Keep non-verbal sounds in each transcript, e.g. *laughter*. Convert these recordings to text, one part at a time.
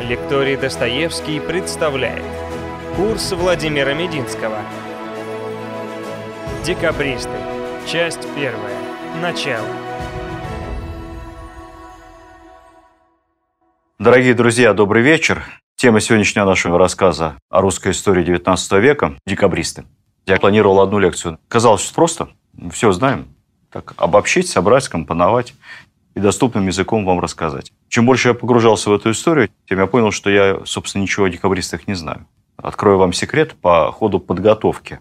Лекторий Достоевский представляет Курс Владимира Мединского Декабристы. Часть первая. Начало. Дорогие друзья, добрый вечер. Тема сегодняшнего нашего рассказа о русской истории XIX века – декабристы. Я планировал одну лекцию. Казалось, что просто. Все знаем. Так, обобщить, собрать, скомпоновать и доступным языком вам рассказать. Чем больше я погружался в эту историю, тем я понял, что я, собственно, ничего о декабристах не знаю. Открою вам секрет по ходу подготовки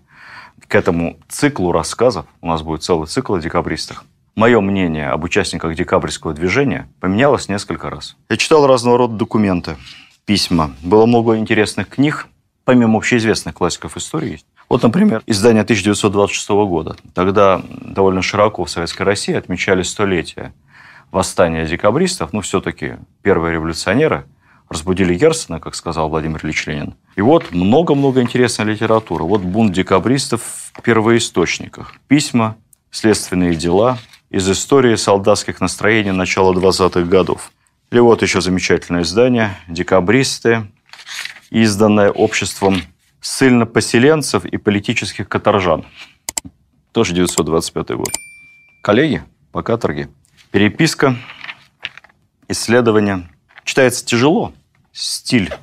к этому циклу рассказов. У нас будет целый цикл о декабристах. Мое мнение об участниках декабрьского движения поменялось несколько раз. Я читал разного рода документы, письма. Было много интересных книг, помимо общеизвестных классиков истории. Вот, например, издание 1926 года. Тогда довольно широко в Советской России отмечали столетие восстания декабристов, ну, все-таки первые революционеры разбудили Герцена, как сказал Владимир Ильич Ленин. И вот много-много интересной литературы. Вот бунт декабристов в первоисточниках. Письма, следственные дела из истории солдатских настроений начала 20-х годов. Или вот еще замечательное издание «Декабристы», изданное обществом ссыльнопоселенцев и политических каторжан. Тоже 925 год. Коллеги по каторге – переписка, исследования. Читается тяжело. Стиль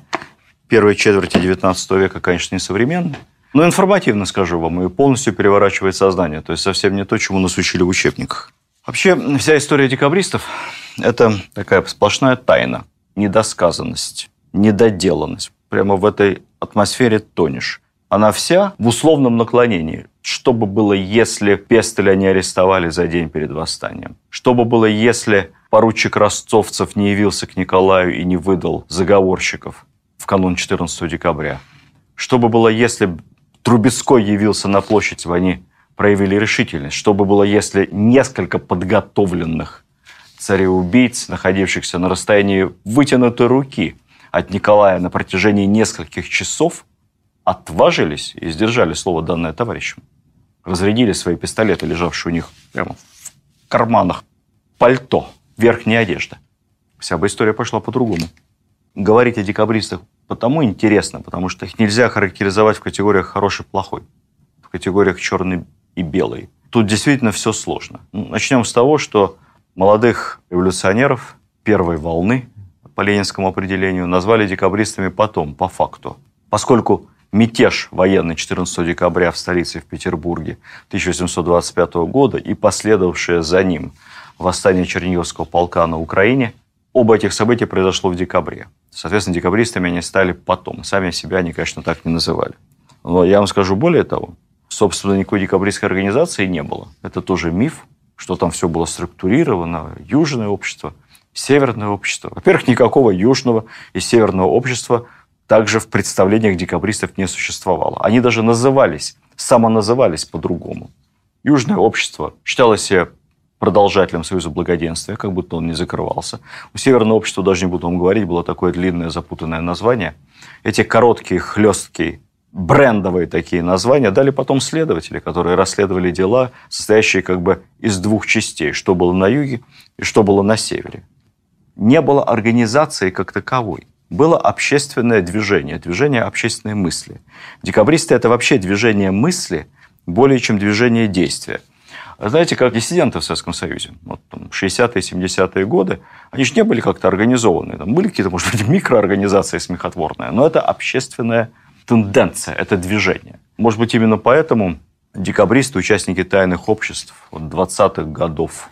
первой четверти XIX века, конечно, не современный. Но информативно, скажу вам, и полностью переворачивает сознание. То есть совсем не то, чему нас учили в учебниках. Вообще, вся история декабристов – это такая сплошная тайна, недосказанность, недоделанность. Прямо в этой атмосфере тонешь. Она вся в условном наклонении. Что бы было, если Пестеля не арестовали за день перед восстанием? Что бы было, если поручик Ростовцев не явился к Николаю и не выдал заговорщиков в канун 14 декабря? Что бы было, если Трубецкой явился на площадь, они проявили решительность? Что бы было, если несколько подготовленных цареубийц, находившихся на расстоянии вытянутой руки от Николая на протяжении нескольких часов, отважились и сдержали слово, данное товарищем. Разрядили свои пистолеты, лежавшие у них прямо в карманах пальто, верхняя одежда. Вся бы история пошла по-другому. Говорить о декабристах потому интересно, потому что их нельзя характеризовать в категориях хороший-плохой, в категориях черный и белый. Тут действительно все сложно. Ну, начнем с того, что молодых революционеров первой волны по ленинскому определению назвали декабристами потом, по факту. Поскольку мятеж военный 14 декабря в столице в Петербурге 1825 года и последовавшее за ним восстание Черниговского полка на Украине, оба этих события произошло в декабре. Соответственно, декабристами они стали потом. Сами себя они, конечно, так не называли. Но я вам скажу более того, собственно, никакой декабристской организации не было. Это тоже миф, что там все было структурировано, южное общество, северное общество. Во-первых, никакого южного и северного общества также в представлениях декабристов не существовало. Они даже назывались, самоназывались по-другому. Южное общество считало себя продолжателем Союза Благоденствия, как будто он не закрывался. У Северного общества, даже не буду вам говорить, было такое длинное запутанное название. Эти короткие, хлесткие, брендовые такие названия дали потом следователи, которые расследовали дела, состоящие как бы из двух частей, что было на юге и что было на севере. Не было организации как таковой было общественное движение, движение общественной мысли. Декабристы – это вообще движение мысли более чем движение действия. Знаете, как диссиденты в Советском Союзе, вот, там, 60-е, 70-е годы, они же не были как-то организованы. Там были какие-то, может быть, *laughs* микроорганизации смехотворные, но это общественная тенденция, это движение. Может быть, именно поэтому декабристы, участники тайных обществ вот, 20-х годов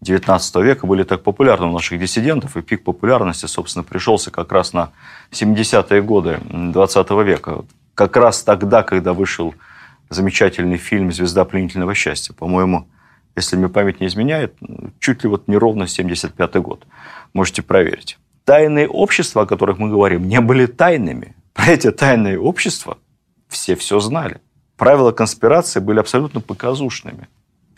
19 века были так популярны у наших диссидентов, и пик популярности, собственно, пришелся как раз на 70-е годы 20 века. Как раз тогда, когда вышел замечательный фильм «Звезда пленительного счастья». По-моему, если мне память не изменяет, чуть ли вот не ровно 75 год. Можете проверить. Тайные общества, о которых мы говорим, не были тайными. Про эти тайные общества все все знали. Правила конспирации были абсолютно показушными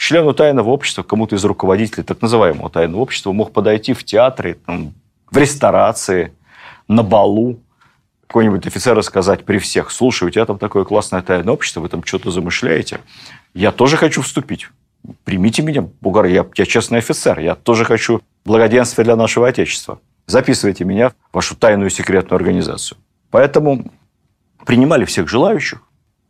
члену тайного общества, кому-то из руководителей так называемого тайного общества мог подойти в театре, там, в ресторации, на балу, какой-нибудь офицер сказать при всех, слушай, у тебя там такое классное тайное общество, вы там что-то замышляете, я тоже хочу вступить. Примите меня, Бугар, я, я честный офицер, я тоже хочу благоденствия для нашего Отечества. записывайте меня в вашу тайную секретную организацию. Поэтому принимали всех желающих,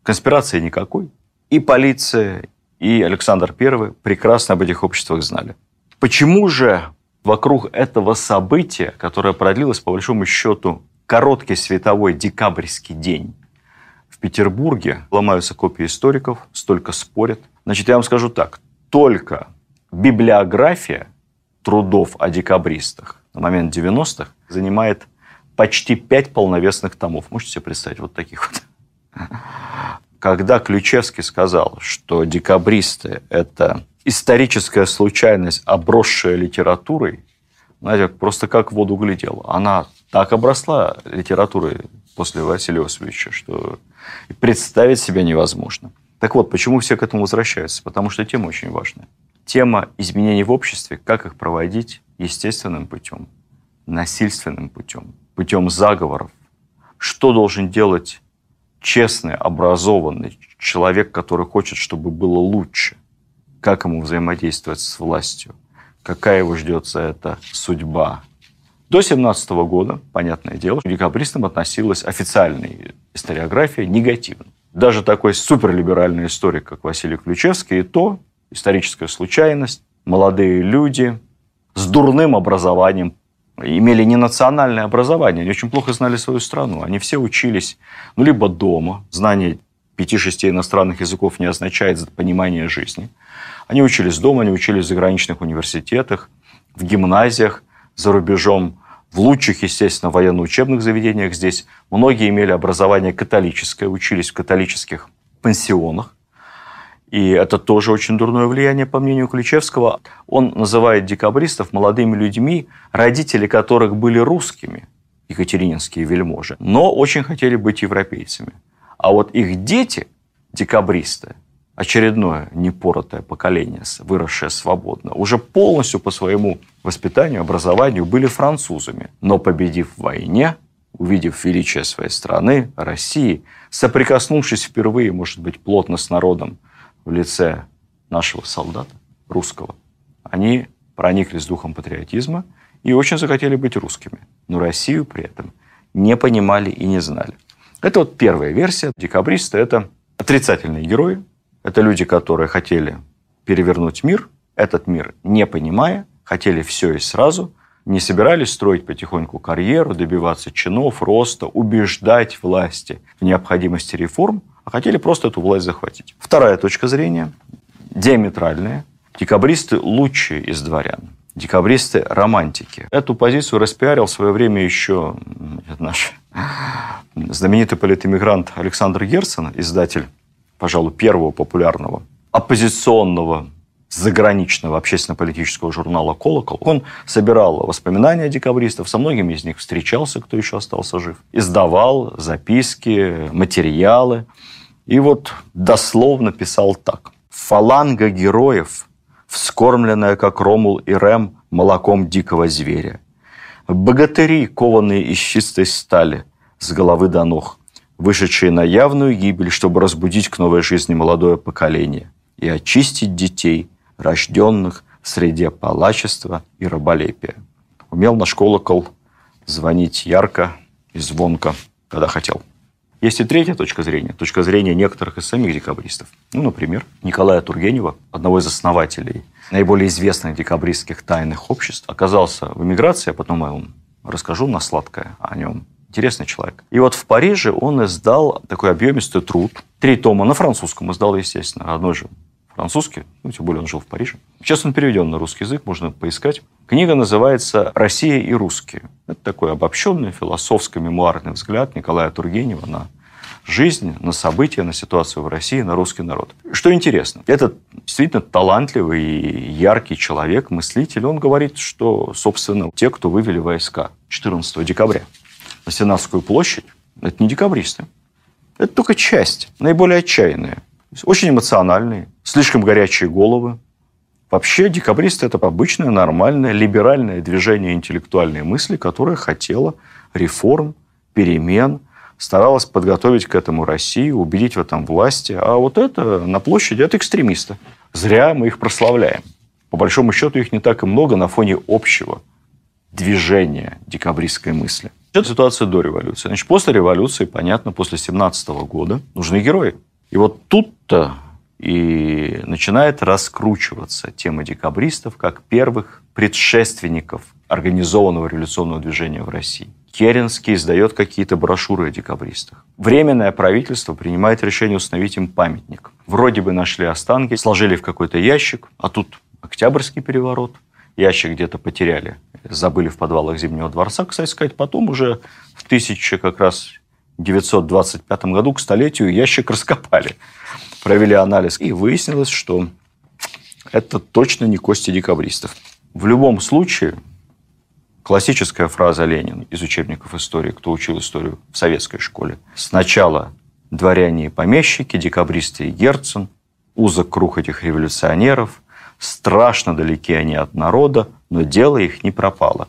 конспирации никакой. И полиция, и Александр I прекрасно об этих обществах знали. Почему же вокруг этого события, которое продлилось, по большому счету, короткий световой декабрьский день в Петербурге, ломаются копии историков, столько спорят. Значит, я вам скажу так. Только библиография трудов о декабристах на момент 90-х занимает почти пять полновесных томов. Можете себе представить вот таких вот? Когда Ключевский сказал, что декабристы – это историческая случайность, обросшая литературой, знаете, просто как в воду глядел. Она так обросла литературой после Василия Иосифовича, что представить себе невозможно. Так вот, почему все к этому возвращаются? Потому что тема очень важная. Тема изменений в обществе, как их проводить естественным путем, насильственным путем, путем заговоров. Что должен делать честный, образованный человек, который хочет, чтобы было лучше? Как ему взаимодействовать с властью? Какая его ждет за это судьба? До 17 года, понятное дело, к декабристам относилась официальная историография негативно. Даже такой суперлиберальный историк, как Василий Ключевский, и то историческая случайность, молодые люди с дурным образованием, имели не национальное образование, они очень плохо знали свою страну. Они все учились ну, либо дома, знание пяти-шести иностранных языков не означает понимание жизни. Они учились дома, они учились в заграничных университетах, в гимназиях, за рубежом, в лучших, естественно, военно-учебных заведениях здесь. Многие имели образование католическое, учились в католических пансионах. И это тоже очень дурное влияние, по мнению Ключевского. Он называет декабристов молодыми людьми, родители которых были русскими, екатерининские вельможи, но очень хотели быть европейцами. А вот их дети, декабристы, очередное непоротое поколение, выросшее свободно, уже полностью по своему воспитанию, образованию были французами. Но победив в войне, увидев величие своей страны, России, соприкоснувшись впервые, может быть, плотно с народом, в лице нашего солдата, русского, они прониклись духом патриотизма и очень захотели быть русскими. Но Россию при этом не понимали и не знали. Это вот первая версия. Декабристы – это отрицательные герои. Это люди, которые хотели перевернуть мир, этот мир не понимая, хотели все и сразу, не собирались строить потихоньку карьеру, добиваться чинов, роста, убеждать власти в необходимости реформ – а хотели просто эту власть захватить. Вторая точка зрения, диаметральная. Декабристы лучшие из дворян. Декабристы – романтики. Эту позицию распиарил в свое время еще наш *laughs* знаменитый политэмигрант Александр Герцен, издатель, пожалуй, первого популярного оппозиционного заграничного общественно-политического журнала «Колокол». Он собирал воспоминания декабристов, со многими из них встречался, кто еще остался жив. Издавал записки, материалы. И вот дословно писал так. «Фаланга героев, вскормленная, как Ромул и Рем, молоком дикого зверя. Богатыри, кованные из чистой стали, с головы до ног, вышедшие на явную гибель, чтобы разбудить к новой жизни молодое поколение и очистить детей – рожденных в среде палачества и раболепия. Умел наш колокол звонить ярко и звонко, когда хотел. Есть и третья точка зрения, точка зрения некоторых из самих декабристов. Ну, например, Николая Тургенева, одного из основателей наиболее известных декабристских тайных обществ, оказался в эмиграции, а потом я вам расскажу на сладкое о нем. Интересный человек. И вот в Париже он издал такой объемистый труд. Три тома на французском издал, естественно, одной же французский, ну, тем более он жил в Париже. Сейчас он переведен на русский язык, можно поискать. Книга называется «Россия и русские». Это такой обобщенный философско-мемуарный взгляд Николая Тургенева на жизнь, на события, на ситуацию в России, на русский народ. Что интересно, этот действительно талантливый и яркий человек, мыслитель, он говорит, что, собственно, те, кто вывели войска 14 декабря на Сенатскую площадь, это не декабристы. Это только часть, наиболее отчаянная. Очень эмоциональные, слишком горячие головы. Вообще декабристы – это обычное, нормальное, либеральное движение интеллектуальной мысли, которое хотело реформ, перемен, старалась подготовить к этому Россию, убедить в этом власти. А вот это на площади – это экстремисты. Зря мы их прославляем. По большому счету их не так и много на фоне общего движения декабристской мысли. Это ситуация до революции. Значит, после революции, понятно, после 17 года нужны герои. И вот тут-то и начинает раскручиваться тема декабристов как первых предшественников организованного революционного движения в России. Керенский издает какие-то брошюры о декабристах. Временное правительство принимает решение установить им памятник. Вроде бы нашли останки, сложили в какой-то ящик, а тут Октябрьский переворот, ящик где-то потеряли, забыли в подвалах Зимнего дворца, кстати сказать. Потом уже в 1000 как раз 925 году к столетию ящик раскопали, провели анализ, и выяснилось, что это точно не кости декабристов. В любом случае, Классическая фраза Ленина из учебников истории, кто учил историю в советской школе. Сначала дворяне и помещики, декабристы и Герцен, узок круг этих революционеров, страшно далеки они от народа, но дело их не пропало.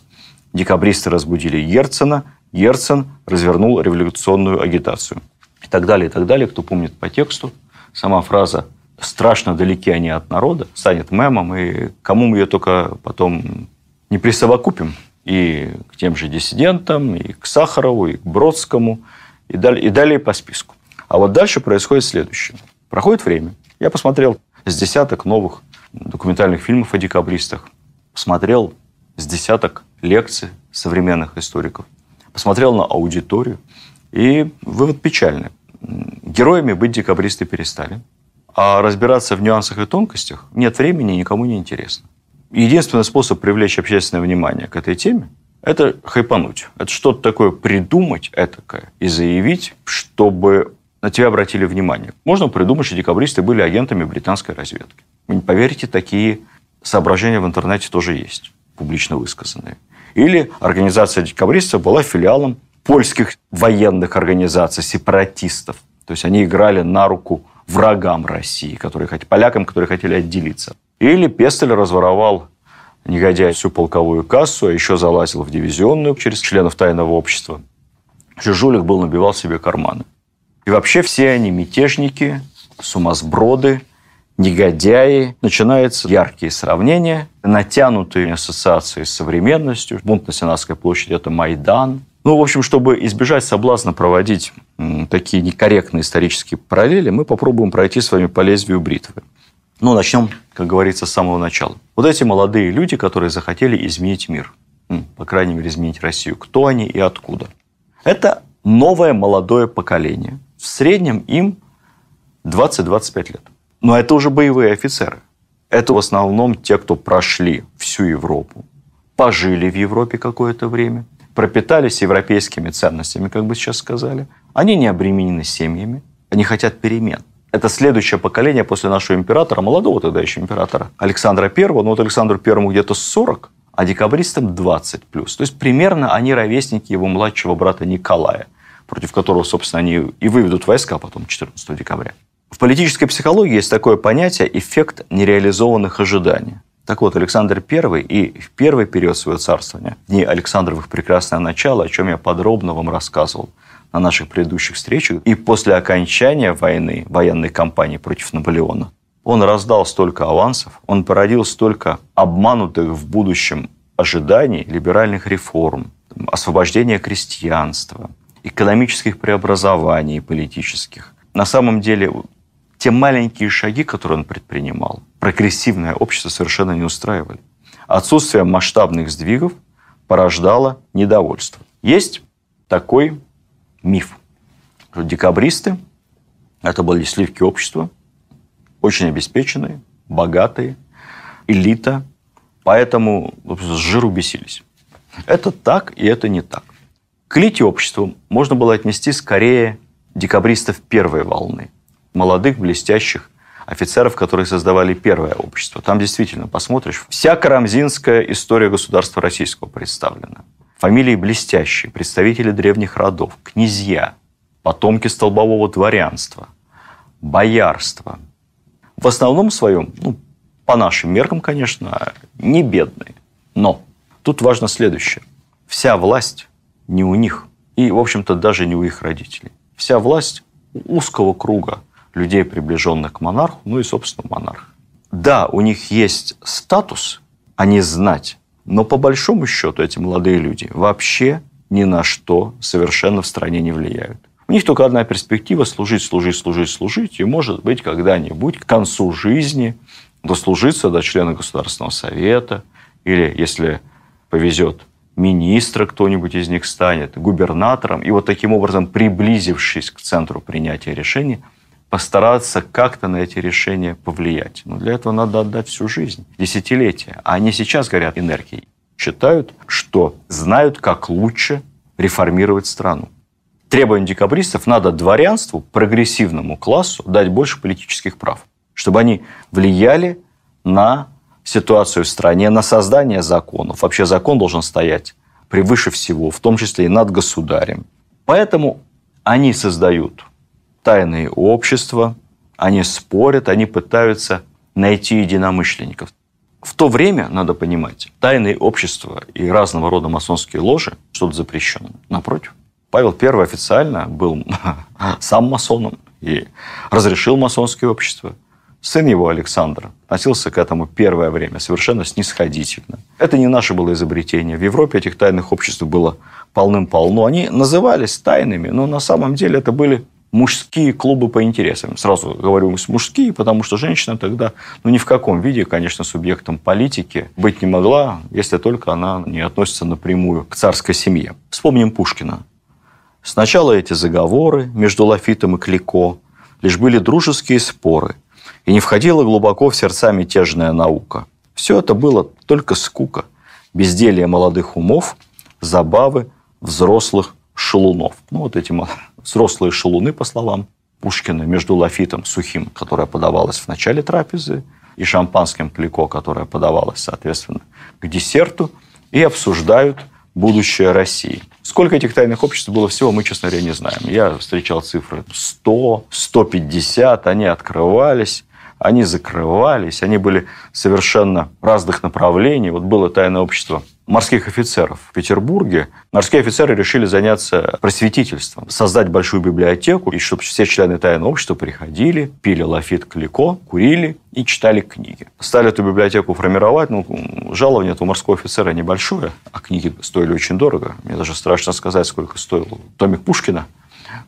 Декабристы разбудили Герцена, Герцен развернул революционную агитацию. И так далее, и так далее. Кто помнит по тексту, сама фраза «страшно далеки они от народа» станет мемом, и кому мы ее только потом не присовокупим, и к тем же диссидентам, и к Сахарову, и к Бродскому, и далее, и далее по списку. А вот дальше происходит следующее. Проходит время. Я посмотрел с десяток новых документальных фильмов о декабристах. Посмотрел с десяток лекций современных историков. Посмотрел на аудиторию. И вывод печальный. Героями быть декабристы перестали. А разбираться в нюансах и тонкостях нет времени, никому не интересно единственный способ привлечь общественное внимание к этой теме – это хайпануть. Это что-то такое придумать этакое и заявить, чтобы на тебя обратили внимание. Можно придумать, что декабристы были агентами британской разведки. Вы не поверите, такие соображения в интернете тоже есть, публично высказанные. Или организация декабристов была филиалом польских военных организаций, сепаратистов. То есть они играли на руку врагам России, которые, полякам, которые хотели отделиться. Или Пестель разворовал негодяй всю полковую кассу, а еще залазил в дивизионную через членов тайного общества. Жужулик был набивал себе карманы. И вообще все они мятежники, сумасброды, негодяи. Начинаются яркие сравнения, натянутые ассоциации с современностью. Бунт на Сенатской площади – это Майдан. Ну, в общем, чтобы избежать соблазна проводить такие некорректные исторические параллели, мы попробуем пройти с вами по лезвию бритвы. Ну, начнем, как говорится, с самого начала. Вот эти молодые люди, которые захотели изменить мир, по крайней мере, изменить Россию, кто они и откуда? Это новое молодое поколение. В среднем им 20-25 лет. Но это уже боевые офицеры. Это в основном те, кто прошли всю Европу, пожили в Европе какое-то время, пропитались европейскими ценностями, как бы сейчас сказали. Они не обременены семьями, они хотят перемен это следующее поколение после нашего императора, молодого тогда еще императора, Александра I, ну вот Александру Первому где-то 40, а декабристам 20 плюс. То есть примерно они ровесники его младшего брата Николая, против которого, собственно, они и выведут войска потом 14 декабря. В политической психологии есть такое понятие «эффект нереализованных ожиданий». Так вот, Александр I и в первый период своего царствования, дни Александровых прекрасное начало, о чем я подробно вам рассказывал – на наших предыдущих встречах. И после окончания войны, военной кампании против Наполеона, он раздал столько авансов, он породил столько обманутых в будущем ожиданий либеральных реформ, освобождения крестьянства, экономических преобразований политических. На самом деле, те маленькие шаги, которые он предпринимал, прогрессивное общество совершенно не устраивали. Отсутствие масштабных сдвигов порождало недовольство. Есть такой миф. Декабристы – это были сливки общества, очень обеспеченные, богатые, элита, поэтому с жиру бесились. Это так и это не так. К элите общества можно было отнести скорее декабристов первой волны, молодых, блестящих офицеров, которые создавали первое общество. Там действительно, посмотришь, вся карамзинская история государства российского представлена. Фамилии блестящие, представители древних родов, князья, потомки столбового дворянства, боярства. В основном своем, ну, по нашим меркам, конечно, не бедные. Но тут важно следующее. Вся власть не у них. И, в общем-то, даже не у их родителей. Вся власть узкого круга людей, приближенных к монарху, ну и, собственно, монарх. Да, у них есть статус, а не знать, Но по большому счету эти молодые люди вообще ни на что совершенно в стране не влияют. У них только одна перспектива – служить, служить, служить, служить. И, может быть, когда-нибудь к концу жизни дослужиться до члена Государственного Совета или, если повезет, министра кто-нибудь из них станет, губернатором. И вот таким образом, приблизившись к центру принятия решений, постараться как-то на эти решения повлиять. Но для этого надо отдать всю жизнь, десятилетия. А они сейчас горят энергией. Считают, что знают, как лучше реформировать страну. Требованиям декабристов надо дворянству, прогрессивному классу дать больше политических прав, чтобы они влияли на ситуацию в стране, на создание законов. Вообще закон должен стоять превыше всего, в том числе и над государем. Поэтому они создают тайные общества, они спорят, они пытаются найти единомышленников. В то время, надо понимать, тайные общества и разного рода масонские ложи что-то запрещено. Напротив, Павел I официально был *laughs* сам масоном и разрешил масонские общества. Сын его, Александр, относился к этому первое время совершенно снисходительно. Это не наше было изобретение. В Европе этих тайных обществ было полным-полно. Они назывались тайными, но на самом деле это были мужские клубы по интересам. Сразу говорю мужские, потому что женщина тогда ну, ни в каком виде, конечно, субъектом политики быть не могла, если только она не относится напрямую к царской семье. Вспомним Пушкина. Сначала эти заговоры между Лафитом и Клико лишь были дружеские споры, и не входила глубоко в сердца мятежная наука. Все это было только скука, безделье молодых умов, забавы взрослых шалунов. Ну, вот эти взрослые шалуны, по словам Пушкина, между лафитом сухим, которое подавалось в начале трапезы, и шампанским клико, которое подавалось, соответственно, к десерту, и обсуждают будущее России. Сколько этих тайных обществ было всего, мы, честно говоря, не знаем. Я встречал цифры 100, 150, они открывались они закрывались, они были совершенно разных направлений. Вот было тайное общество морских офицеров в Петербурге. Морские офицеры решили заняться просветительством, создать большую библиотеку, и чтобы все члены тайного общества приходили, пили лафит клико, курили и читали книги. Стали эту библиотеку формировать, ну, жалование этого морского офицера небольшое, а книги стоили очень дорого. Мне даже страшно сказать, сколько стоил томик Пушкина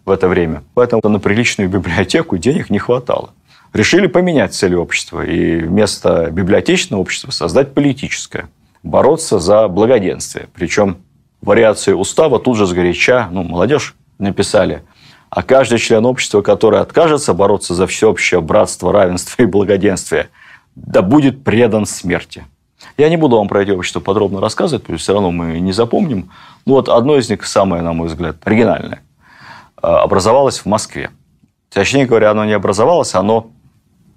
в это время. Поэтому на приличную библиотеку денег не хватало решили поменять цель общества и вместо библиотечного общества создать политическое, бороться за благоденствие. Причем вариации устава тут же сгоряча, ну, молодежь написали, а каждый член общества, который откажется бороться за всеобщее братство, равенство и благоденствие, да будет предан смерти. Я не буду вам про эти общества подробно рассказывать, потому что все равно мы не запомним. Ну вот одно из них, самое, на мой взгляд, оригинальное, а, образовалось в Москве. Точнее говоря, оно не образовалось, оно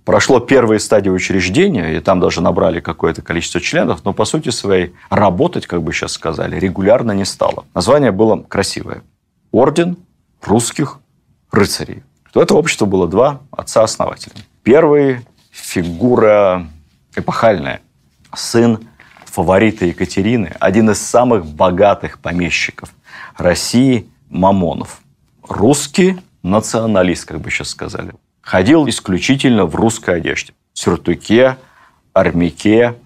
прошло первые стадии учреждения, и там даже набрали какое-то количество членов, но по сути своей работать, как бы сейчас сказали, регулярно не стало. Название было красивое. Орден русских рыцарей. У этого общества было два отца-основателя. Первый – фигура эпохальная. Сын фаворита Екатерины, один из самых богатых помещиков России – Мамонов. Русский националист, как бы сейчас сказали ходил исключительно в русской одежде. Сюртуке, армяке,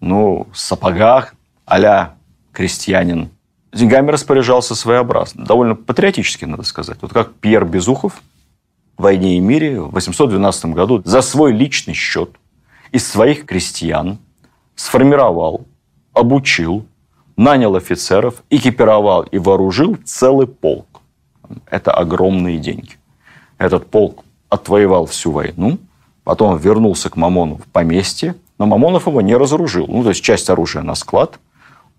ну, сапогах а крестьянин. Деньгами распоряжался своеобразно. Довольно патриотически, надо сказать. Вот как Пьер Безухов в «Войне и мире» в 812 году за свой личный счет из своих крестьян сформировал, обучил, нанял офицеров, экипировал и вооружил целый полк. Это огромные деньги. Этот полк отвоевал всю войну, потом вернулся к Мамону в поместье, но Мамонов его не разоружил. Ну, то есть часть оружия на склад,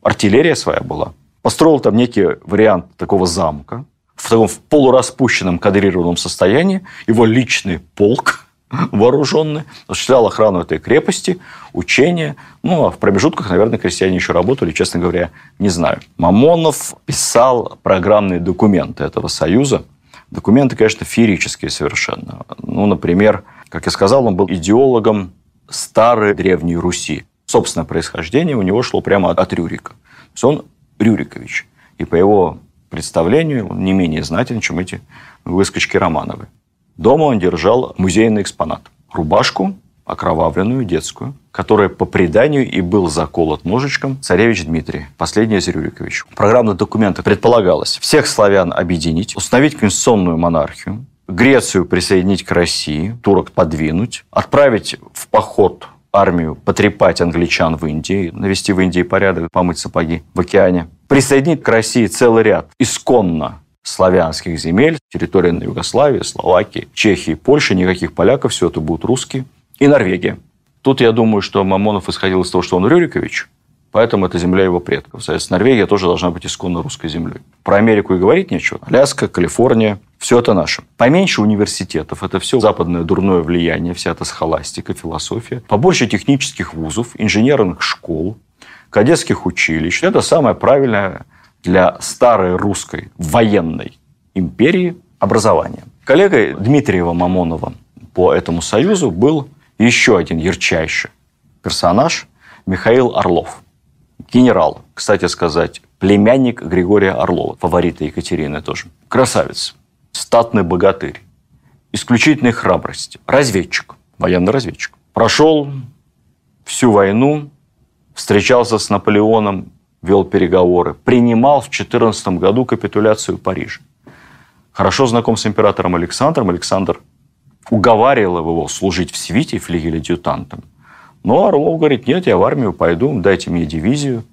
артиллерия своя была. Построил там некий вариант такого замка, в таком в полураспущенном кадрированном состоянии, его личный полк *laughs* вооруженный, осуществлял охрану этой крепости, учения. Ну, а в промежутках, наверное, крестьяне еще работали, честно говоря, не знаю. Мамонов писал программные документы этого союза, Документы, конечно, феерические совершенно. Ну, например, как я сказал, он был идеологом старой Древней Руси. Собственное происхождение у него шло прямо от Рюрика. То есть он Рюрикович. И по его представлению он не менее знатен, чем эти выскочки Романовы. Дома он держал музейный экспонат. Рубашку окровавленную детскую, который по преданию и был заколот ножичком царевич Дмитрий, последний из Рюрикович. В программных документах предполагалось всех славян объединить, установить конституционную монархию, Грецию присоединить к России, турок подвинуть, отправить в поход армию, потрепать англичан в Индии, навести в Индии порядок, помыть сапоги в океане, присоединить к России целый ряд исконно славянских земель, территория на Югославии, Словакии, Чехии, Польши, никаких поляков, все это будут русские, и Норвегия. Тут я думаю, что Мамонов исходил из того, что он Рюрикович, поэтому это земля его предков. Соответственно, Норвегия тоже должна быть исконно русской землей. Про Америку и говорить нечего. Аляска, Калифорния, все это наше. Поменьше университетов, это все западное дурное влияние, вся эта схоластика, философия. Побольше технических вузов, инженерных школ, кадетских училищ. Это самое правильное для старой русской военной империи образование. Коллегой Дмитриева Мамонова по этому союзу был еще один ярчайший персонаж Михаил Орлов. Генерал, кстати сказать, племянник Григория Орлова, фаворита Екатерины тоже. Красавец, статный богатырь, исключительной храбрости, разведчик, военный разведчик. Прошел всю войну, встречался с Наполеоном, вел переговоры, принимал в 14 году капитуляцию Парижа. Хорошо знаком с императором Александром. Александр уговаривал его служить в свите флигель-адъютантом. Но Орлов говорит, нет, я в армию пойду, дайте мне дивизию,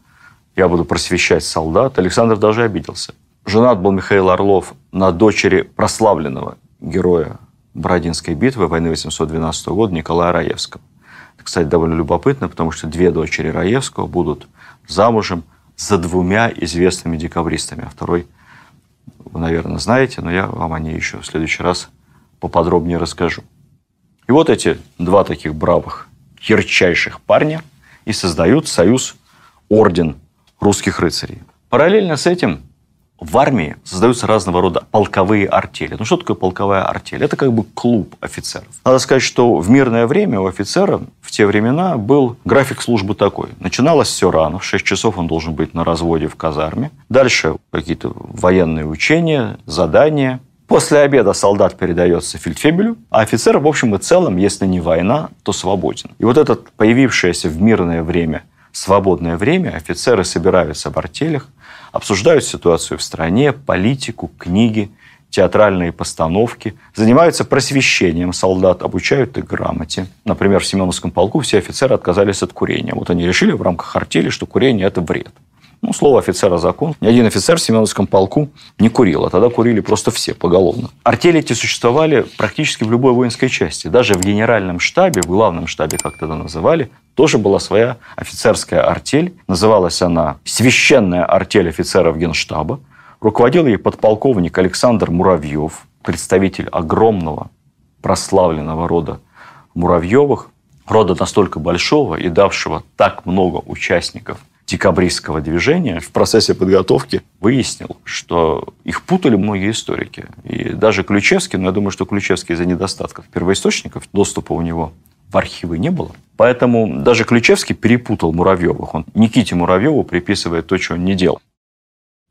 я буду просвещать солдат. Александр даже обиделся. Женат был Михаил Орлов на дочери прославленного героя Бородинской битвы войны 812 года Николая Раевского. Это, кстати, довольно любопытно, потому что две дочери Раевского будут замужем за двумя известными декабристами. А второй вы, наверное, знаете, но я вам о ней еще в следующий раз поподробнее расскажу. И вот эти два таких бравых, ярчайших парня и создают союз Орден русских рыцарей. Параллельно с этим в армии создаются разного рода полковые артели. Ну, что такое полковая артель? Это как бы клуб офицеров. Надо сказать, что в мирное время у офицера в те времена был график службы такой. Начиналось все рано. В 6 часов он должен быть на разводе в казарме. Дальше какие-то военные учения, задания. После обеда солдат передается фельдфебелю, а офицер, в общем и целом, если не война, то свободен. И вот это появившееся в мирное время свободное время офицеры собираются в артелях, обсуждают ситуацию в стране, политику, книги, театральные постановки, занимаются просвещением солдат, обучают их грамоте. Например, в Семеновском полку все офицеры отказались от курения. Вот они решили в рамках артели, что курение – это вред. Ну, слово офицера закон. Ни один офицер в Семеновском полку не курил, а тогда курили просто все поголовно. Артели эти существовали практически в любой воинской части. Даже в генеральном штабе, в главном штабе, как тогда называли, тоже была своя офицерская артель. Называлась она «Священная артель офицеров генштаба». Руководил ей подполковник Александр Муравьев, представитель огромного прославленного рода Муравьевых, рода настолько большого и давшего так много участников декабристского движения в процессе подготовки выяснил, что их путали многие историки. И даже Ключевский, но я думаю, что Ключевский из-за недостатков первоисточников, доступа у него в архивы не было. Поэтому даже Ключевский перепутал Муравьевых. Он Никите Муравьеву приписывает то, что он не делал.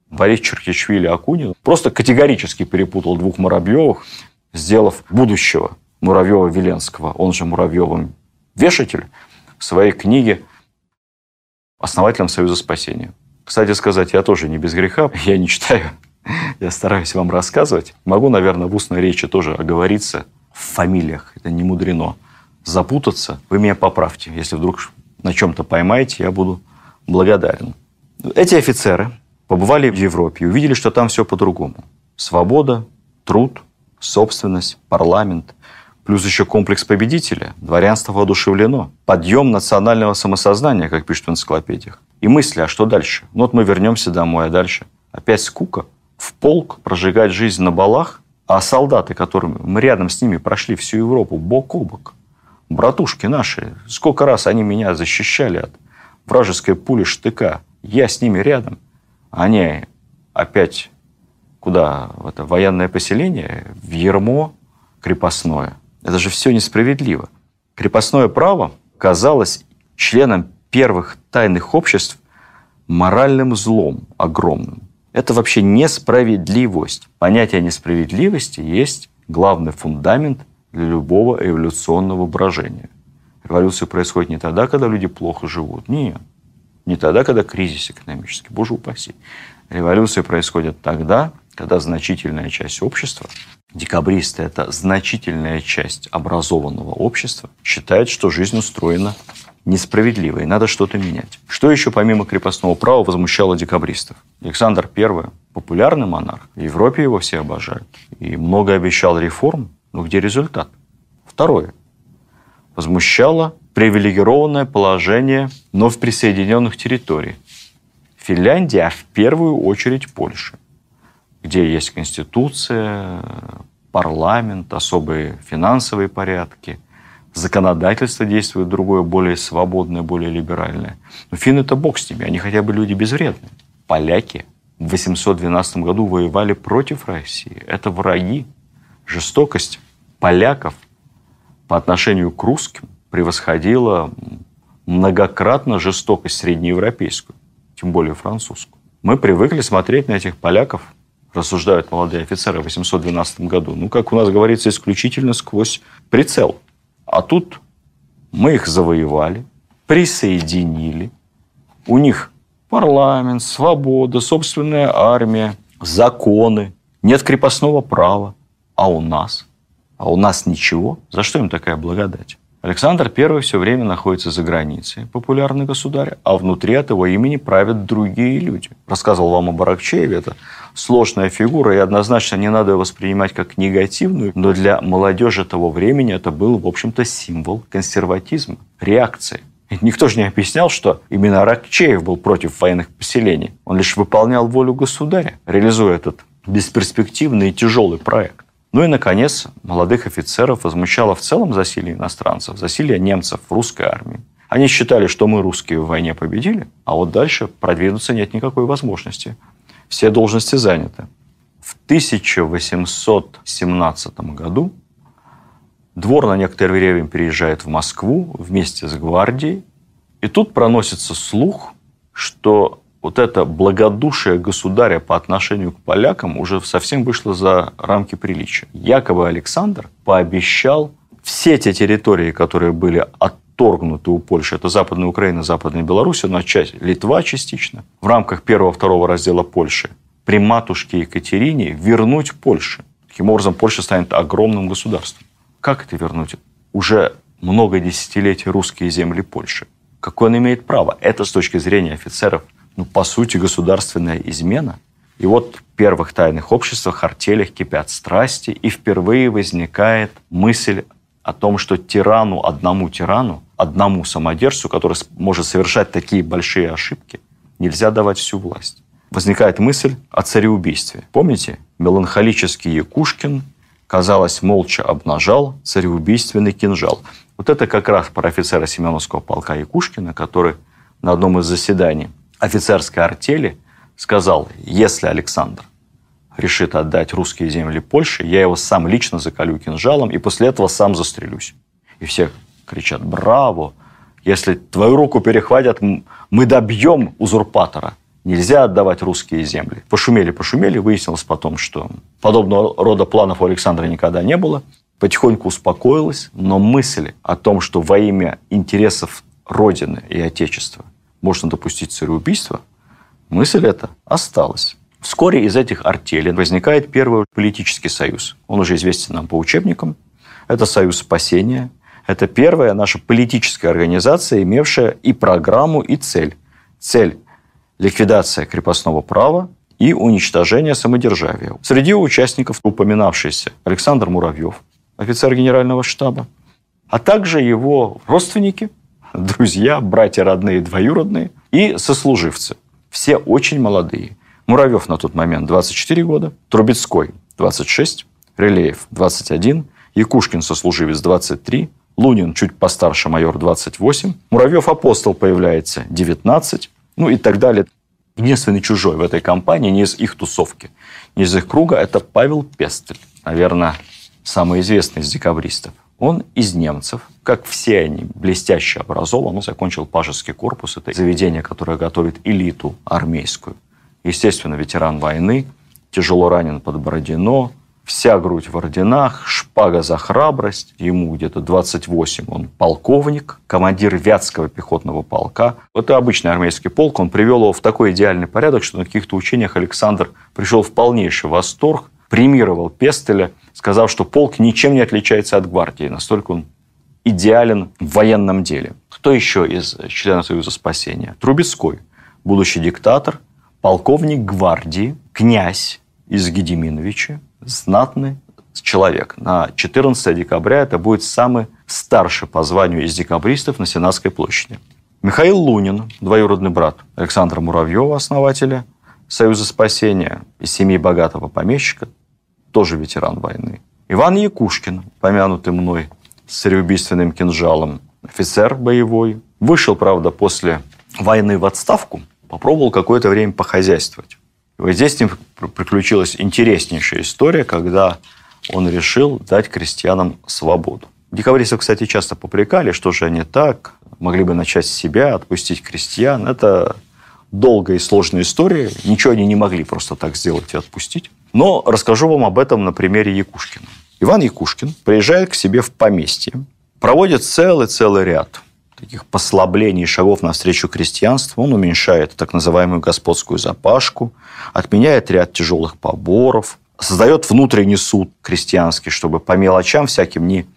Борис Черкичвили Акунин просто категорически перепутал двух Муравьевых, сделав будущего Муравьева-Веленского, он же Муравьевым вешатель, в своей книге основателем Союза спасения. Кстати сказать, я тоже не без греха, *laughs* я не читаю, я стараюсь вам рассказывать. Могу, наверное, в устной речи тоже оговориться в фамилиях, это не мудрено запутаться, вы меня поправьте. Если вдруг на чем-то поймаете, я буду благодарен. Эти офицеры побывали в Европе и увидели, что там все по-другому. Свобода, труд, собственность, парламент. Плюс еще комплекс победителя. Дворянство воодушевлено. Подъем национального самосознания, как пишут в энциклопедиях. И мысли, а что дальше? Ну вот мы вернемся домой, а дальше? Опять скука. В полк прожигать жизнь на балах, а солдаты, которыми мы рядом с ними прошли всю Европу бок о бок, братушки наши, сколько раз они меня защищали от вражеской пули штыка. Я с ними рядом. Они опять куда? В это военное поселение, в Ермо крепостное. Это же все несправедливо. Крепостное право казалось членам первых тайных обществ моральным злом огромным. Это вообще несправедливость. Понятие несправедливости есть главный фундамент для любого эволюционного брожения. Революция происходит не тогда, когда люди плохо живут. Нет. Не тогда, когда кризис экономический. Боже упаси. Революция происходит тогда, когда значительная часть общества, декабристы – это значительная часть образованного общества, считает, что жизнь устроена несправедливо, и надо что-то менять. Что еще помимо крепостного права возмущало декабристов? Александр I – популярный монарх, в Европе его все обожают, и много обещал реформ, но где результат? Второе. Возмущало привилегированное положение вновь присоединенных территорий. Финляндия, а в первую очередь Польша где есть конституция, парламент, особые финансовые порядки, законодательство действует другое, более свободное, более либеральное. Но финны это бог с ними, они хотя бы люди безвредные. Поляки в 812 году воевали против России. Это враги. Жестокость поляков по отношению к русским превосходила многократно жестокость среднеевропейскую, тем более французскую. Мы привыкли смотреть на этих поляков рассуждают молодые офицеры в 812 году, ну, как у нас говорится, исключительно сквозь прицел. А тут мы их завоевали, присоединили. У них парламент, свобода, собственная армия, законы, нет крепостного права. А у нас? А у нас ничего? За что им такая благодать? Александр I все время находится за границей, популярный государь, а внутри от его имени правят другие люди. Рассказывал вам о Баракчееве, это сложная фигура, и однозначно не надо ее воспринимать как негативную, но для молодежи того времени это был, в общем-то, символ консерватизма, реакции. Никто же не объяснял, что именно Ракчеев был против военных поселений. Он лишь выполнял волю государя, реализуя этот бесперспективный и тяжелый проект. Ну и, наконец, молодых офицеров возмущало в целом засилие иностранцев, засилие немцев в русской армии. Они считали, что мы, русские, в войне победили, а вот дальше продвинуться нет никакой возможности. Все должности заняты. В 1817 году двор на некоторое время переезжает в Москву вместе с гвардией, и тут проносится слух, что вот это благодушие государя по отношению к полякам уже совсем вышло за рамки приличия. Якобы Александр пообещал все те территории, которые были отторгнуты у Польши, это Западная Украина, Западная Беларусь, но часть, Литва частично, в рамках первого-второго раздела Польши, при матушке Екатерине вернуть Польше. Таким образом, Польша станет огромным государством. Как это вернуть? Уже много десятилетий русские земли Польши. Какое он имеет право? Это с точки зрения офицеров – ну, по сути, государственная измена. И вот в первых тайных обществах, артелях кипят страсти, и впервые возникает мысль о том, что тирану, одному тирану, одному самодержцу, который может совершать такие большие ошибки, нельзя давать всю власть. Возникает мысль о цареубийстве. Помните, меланхолический Якушкин, казалось, молча обнажал цареубийственный кинжал. Вот это как раз про офицера Семеновского полка Якушкина, который на одном из заседаний офицерской артели сказал, если Александр решит отдать русские земли Польше, я его сам лично заколю кинжалом и после этого сам застрелюсь. И все кричат «Браво!» Если твою руку перехватят, мы добьем узурпатора. Нельзя отдавать русские земли. Пошумели, пошумели. Выяснилось потом, что подобного рода планов у Александра никогда не было. Потихоньку успокоилась, но мысль о том, что во имя интересов Родины и Отечества можно допустить цареубийство, мысль эта осталась. Вскоре из этих артелей возникает первый политический союз. Он уже известен нам по учебникам. Это Союз спасения. Это первая наша политическая организация, имевшая и программу, и цель. Цель – ликвидация крепостного права и уничтожение самодержавия. Среди участников упоминавшийся Александр Муравьев, офицер генерального штаба, а также его родственники – друзья, братья родные, двоюродные и сослуживцы. Все очень молодые. Муравьев на тот момент 24 года, Трубецкой 26, Релеев 21, Якушкин сослуживец 23, Лунин чуть постарше майор 28, Муравьев апостол появляется 19, ну и так далее. Единственный чужой в этой компании, не из их тусовки, не из их круга, это Павел Пестель. Наверное, самый известный из декабристов. Он из немцев, как все они, блестяще образован. Он закончил пажеский корпус. Это заведение, которое готовит элиту армейскую. Естественно, ветеран войны, тяжело ранен под Бородино, вся грудь в орденах, шпага за храбрость, ему где-то 28, он полковник, командир Вятского пехотного полка. Это обычный армейский полк, он привел его в такой идеальный порядок, что на каких-то учениях Александр пришел в полнейший восторг, премировал Пестеля, сказав, что полк ничем не отличается от гвардии, настолько он идеален в военном деле. Кто еще из членов Союза спасения? Трубецкой, будущий диктатор, полковник гвардии, князь из Гедеминовича, знатный человек. На 14 декабря это будет самый старший по званию из декабристов на Сенатской площади. Михаил Лунин, двоюродный брат Александра Муравьева, основателя Союза спасения из семьи богатого помещика, тоже ветеран войны. Иван Якушкин, помянутый мной с цареубийственным кинжалом, офицер боевой. Вышел, правда, после войны в отставку, попробовал какое-то время похозяйствовать. Вот здесь с ним приключилась интереснейшая история, когда он решил дать крестьянам свободу. Декабристов, кстати, часто попрекали, что же они так, могли бы начать с себя, отпустить крестьян. Это долгая и сложная история. Ничего они не могли просто так сделать и отпустить. Но расскажу вам об этом на примере Якушкина. Иван Якушкин приезжает к себе в поместье, проводит целый-целый ряд таких послаблений, шагов навстречу крестьянству. Он уменьшает так называемую господскую запашку, отменяет ряд тяжелых поборов, создает внутренний суд крестьянский, чтобы по мелочам всяким не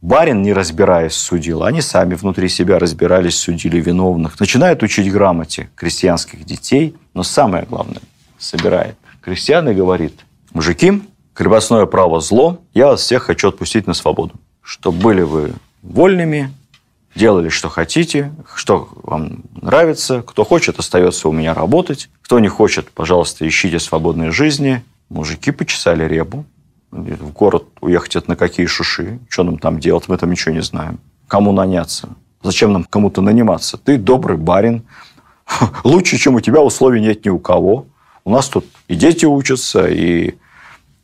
барин, не разбираясь, судил. Они сами внутри себя разбирались, судили виновных. Начинает учить грамоте крестьянских детей, но самое главное, собирает крестьян и говорит, мужики, крепостное право зло, я вас всех хочу отпустить на свободу. Чтобы были вы вольными, делали, что хотите, что вам нравится. Кто хочет, остается у меня работать. Кто не хочет, пожалуйста, ищите свободной жизни. Мужики почесали репу. В город уехать это на какие шуши. Что нам там делать, мы там ничего не знаем. Кому наняться? Зачем нам кому-то наниматься? Ты добрый барин. *laughs* Лучше, чем у тебя, условий нет ни у кого. У нас тут и дети учатся, и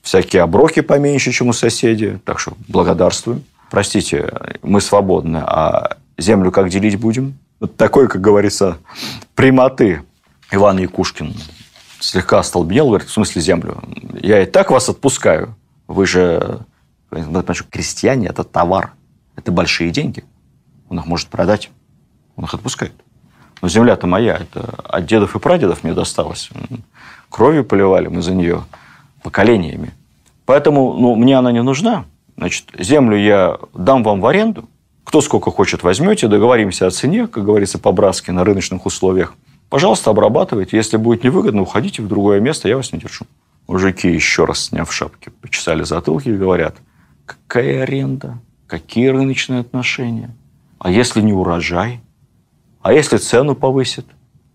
всякие оброки поменьше, чем у соседей. Так что благодарствуем. Простите, мы свободны, а землю как делить будем? Вот такой, как говорится, прямоты Иван Якушкин слегка остолбенел, говорит, в смысле землю? Я и так вас отпускаю. Вы же, крестьяне – это товар. Это большие деньги. Он их может продать. Он их отпускает. Но земля-то моя. Это от дедов и прадедов мне досталось. Кровью поливали мы за нее поколениями. Поэтому ну, мне она не нужна. Значит, землю я дам вам в аренду, кто сколько хочет, возьмете, договоримся о цене, как говорится, по-братски, на рыночных условиях. Пожалуйста, обрабатывайте. Если будет невыгодно, уходите в другое место, я вас не держу. Мужики, еще раз сняв шапки, почесали затылки и говорят, какая аренда, какие рыночные отношения? А если не урожай? А если цену повысит?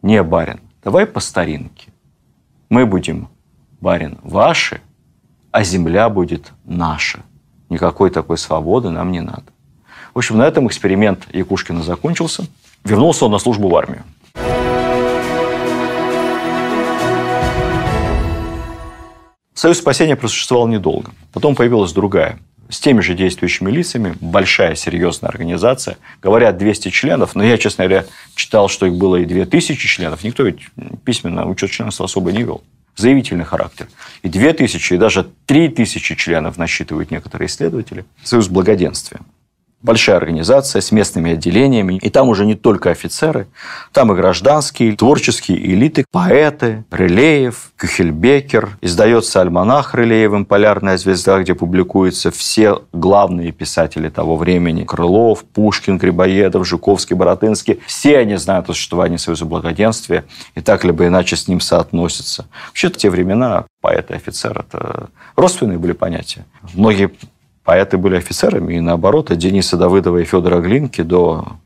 Не, барин, давай по старинке. Мы будем, барин, ваши, а земля будет наша. Никакой такой свободы нам не надо. В общем, на этом эксперимент Якушкина закончился. Вернулся он на службу в армию. Союз спасения просуществовал недолго. Потом появилась другая, с теми же действующими лицами, большая серьезная организация. Говорят, 200 членов, но я, честно говоря, читал, что их было и 2000 членов. Никто ведь письменно учет членства особо не вел. Заявительный характер. И 2000, и даже 3000 членов насчитывают некоторые исследователи. Союз благоденствия большая организация с местными отделениями. И там уже не только офицеры, там и гражданские, творческие элиты, поэты, Рылеев, Кюхельбекер. Издается альманах Рылеевым «Полярная звезда», где публикуются все главные писатели того времени. Крылов, Пушкин, Грибоедов, Жуковский, Боротынский. Все они знают о существовании Союза Благоденствия и так либо иначе с ним соотносятся. Вообще, в те времена поэт и офицер – это родственные были понятия. Многие поэты были офицерами, и наоборот, от Дениса Давыдова и Федора Глинки до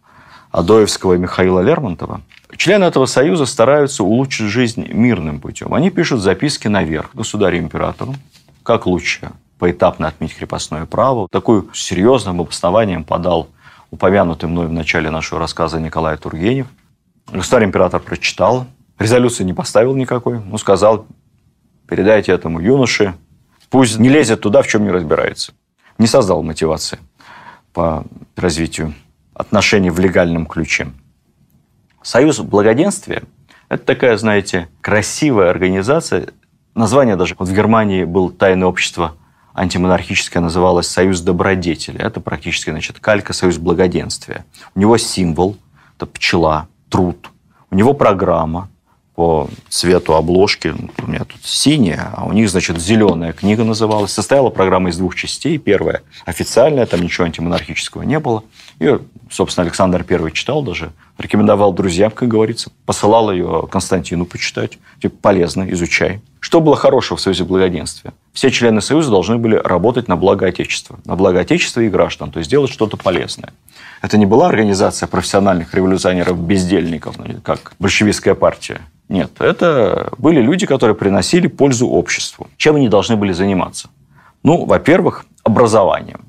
Адоевского и Михаила Лермонтова. Члены этого союза стараются улучшить жизнь мирным путем. Они пишут записки наверх государю-императору, как лучше поэтапно отменить крепостное право. Такую серьезным обоснованием подал упомянутый мной в начале нашего рассказа Николай Тургенев. Государь-император прочитал, резолюции не поставил никакой, но сказал, передайте этому юноше, пусть не лезет туда, в чем не разбирается не создал мотивации по развитию отношений в легальном ключе. Союз благоденствия – это такая, знаете, красивая организация. Название даже. Вот в Германии было тайное общество антимонархическое называлось «Союз добродетели». Это практически, значит, калька «Союз благоденствия». У него символ – это пчела, труд. У него программа по цвету обложки. У меня тут синяя, а у них, значит, зеленая книга называлась. Состояла программа из двух частей. Первая официальная, там ничего антимонархического не было. Ее, собственно, Александр I читал даже. Рекомендовал друзьям, как говорится. Посылал ее Константину почитать. Типа, полезно, изучай. Что было хорошего в Союзе Благоденствия? Все члены Союза должны были работать на благо Отечества. На благо Отечества и граждан. То есть делать что-то полезное. Это не была организация профессиональных революционеров-бездельников, ну, как большевистская партия. Нет, это были люди, которые приносили пользу обществу. Чем они должны были заниматься? Ну, во-первых, образованием,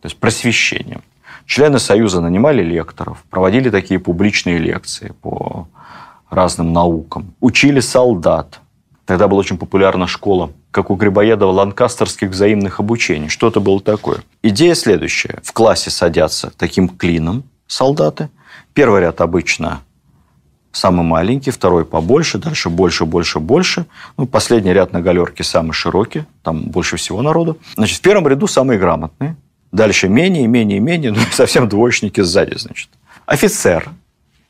то есть просвещением. Члены Союза нанимали лекторов, проводили такие публичные лекции по разным наукам, учили солдат. Тогда была очень популярна школа, как у Грибоедова, ланкастерских взаимных обучений. Что это было такое? Идея следующая. В классе садятся таким клином солдаты. Первый ряд обычно самый маленький, второй побольше, дальше больше, больше, больше. Ну, последний ряд на галерке самый широкий, там больше всего народу. Значит, в первом ряду самые грамотные, дальше менее, менее, менее, ну, *laughs* совсем двоечники сзади, значит. Офицер,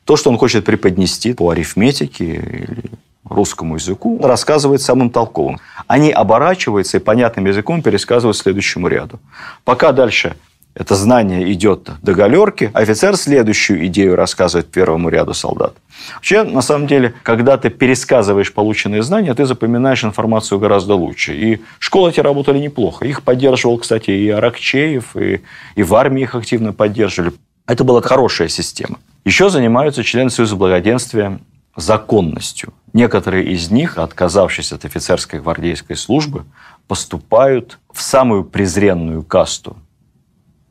то, что он хочет преподнести по арифметике или русскому языку, рассказывает самым толковым. Они оборачиваются и понятным языком пересказывают следующему ряду. Пока дальше это знание идет до галерки, офицер следующую идею рассказывает первому ряду солдат. Вообще, на самом деле, когда ты пересказываешь полученные знания, ты запоминаешь информацию гораздо лучше. И школы эти работали неплохо. Их поддерживал, кстати, и Аракчеев, и, и в армии их активно поддерживали. Это была хорошая система. Еще занимаются члены Союза Благоденствия законностью. Некоторые из них, отказавшись от офицерской гвардейской службы, поступают в самую презренную касту –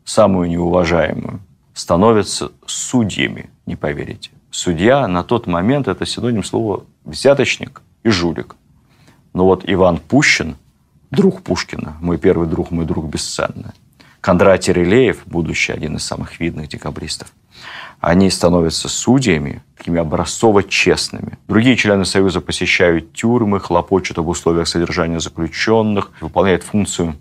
самую неуважаемую, становятся судьями, не поверите. Судья на тот момент – это синоним слова «взяточник» и «жулик». Но вот Иван Пущин, друг Пушкина, мой первый друг, мой друг бесценный, Кондратий Релеев, будущий один из самых видных декабристов, они становятся судьями, такими образцово честными. Другие члены Союза посещают тюрьмы, хлопочут об условиях содержания заключенных, выполняют функцию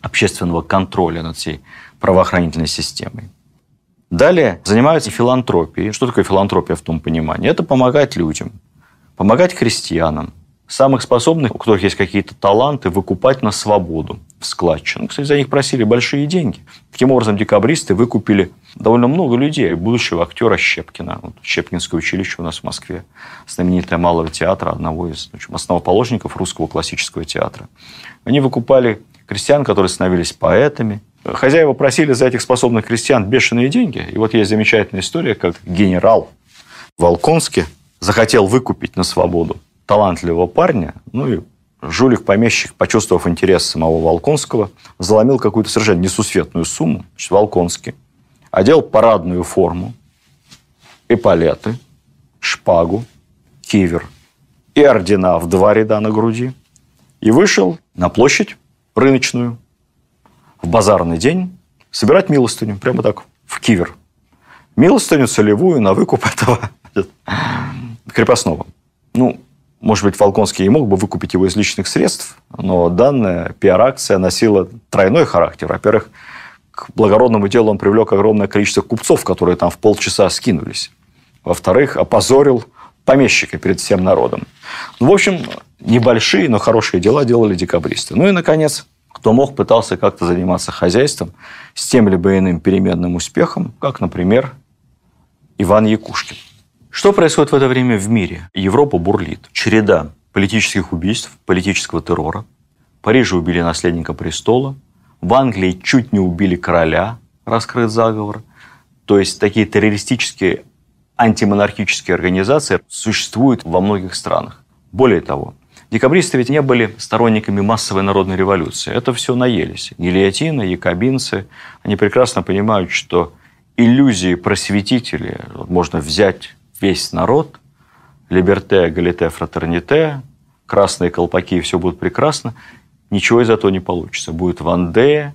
общественного контроля над всей правоохранительной системой. Далее занимаются филантропией. Что такое филантропия в том понимании? Это помогать людям, помогать крестьянам, самых способных, у которых есть какие-то таланты, выкупать на свободу в складчину. Кстати, за них просили большие деньги. Таким образом, декабристы выкупили довольно много людей. Будущего актера Щепкина. Вот, Щепкинское училище у нас в Москве. Знаменитое Малого театра, одного из общем, основоположников русского классического театра. Они выкупали крестьян, которые становились поэтами, Хозяева просили за этих способных крестьян бешеные деньги. И вот есть замечательная история, как генерал Волконский захотел выкупить на свободу талантливого парня, ну и жулик-помещик, почувствовав интерес самого Волконского, заломил какую-то совершенно несусветную сумму. Значит, Волконский одел парадную форму, эполеты, шпагу, кивер и ордена в два ряда на груди и вышел на площадь рыночную, в базарный день собирать милостыню, прямо так, в кивер. Милостыню целевую на выкуп *laughs* этого крепостного. Ну, может быть, Волконский и мог бы выкупить его из личных средств, но данная пиар-акция носила тройной характер. Во-первых, к благородному делу он привлек огромное количество купцов, которые там в полчаса скинулись. Во-вторых, опозорил помещика перед всем народом. Ну, в общем, небольшие, но хорошие дела делали декабристы. Ну и, наконец, кто мог, пытался как-то заниматься хозяйством с тем либо иным переменным успехом, как, например, Иван Якушкин. Что происходит в это время в мире? Европа бурлит. Череда политических убийств, политического террора. В Париже убили наследника престола. В Англии чуть не убили короля, раскрыт заговор. То есть такие террористические антимонархические организации существуют во многих странах. Более того, Декабристы ведь не были сторонниками массовой народной революции. Это все наелись. Гильотина, якобинцы. Они прекрасно понимают, что иллюзии просветителей можно взять весь народ, либерте, галите, фратерните, красные колпаки, и все будет прекрасно. Ничего из этого не получится. Будет Вандея,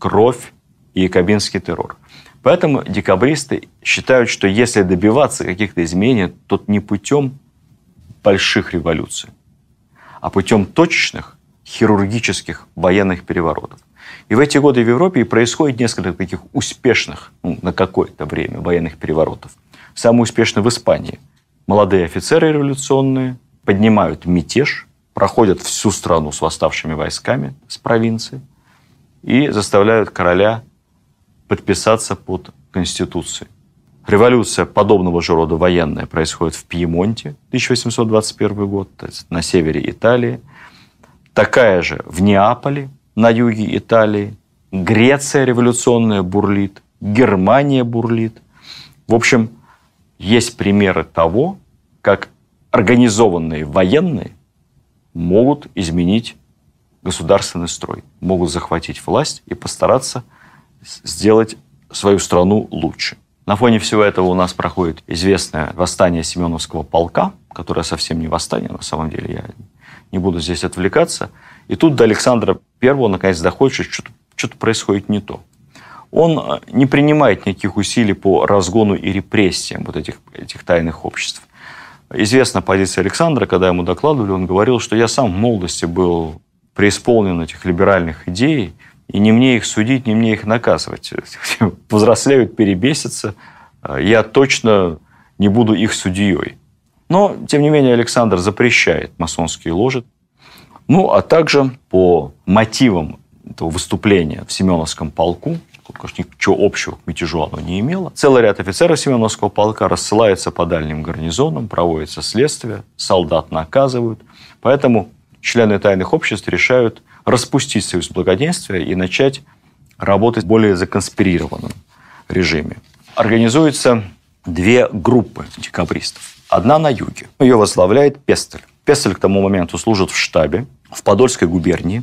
кровь и якобинский террор. Поэтому декабристы считают, что если добиваться каких-то изменений, то не путем больших революций, а путем точечных, хирургических военных переворотов. И в эти годы в Европе происходит несколько таких успешных ну, на какое-то время военных переворотов. Самый успешный в Испании. Молодые офицеры революционные поднимают мятеж, проходят всю страну с восставшими войсками с провинции и заставляют короля подписаться под Конституцией. Революция подобного же рода военная происходит в Пьемонте, 1821 год, то есть на севере Италии. Такая же в Неаполе, на юге Италии. Греция революционная бурлит, Германия бурлит. В общем, есть примеры того, как организованные военные могут изменить государственный строй, могут захватить власть и постараться сделать свою страну лучше. На фоне всего этого у нас проходит известное восстание Семеновского полка, которое совсем не восстание, на самом деле, я не буду здесь отвлекаться. И тут до Александра I наконец доходит, что что-то, что-то происходит не то. Он э, не принимает никаких усилий по разгону и репрессиям вот этих, этих тайных обществ. Известна позиция Александра, когда ему докладывали, он говорил, что я сам в молодости был преисполнен этих либеральных идей, и не мне их судить, не мне их наказывать. *laughs* Взрослеют, перебесятся. Я точно не буду их судьей. Но, тем не менее, Александр запрещает масонские ложи. Ну, а также по мотивам этого выступления в Семеновском полку, конечно, ничего общего к мятежу оно не имело, целый ряд офицеров Семеновского полка рассылается по дальним гарнизонам, проводится следствие, солдат наказывают. Поэтому члены тайных обществ решают распустить союз благоденствия и начать работать в более законспирированном режиме. Организуются две группы декабристов. Одна на юге. Ее возглавляет Пестель. Пестель к тому моменту служит в штабе в Подольской губернии.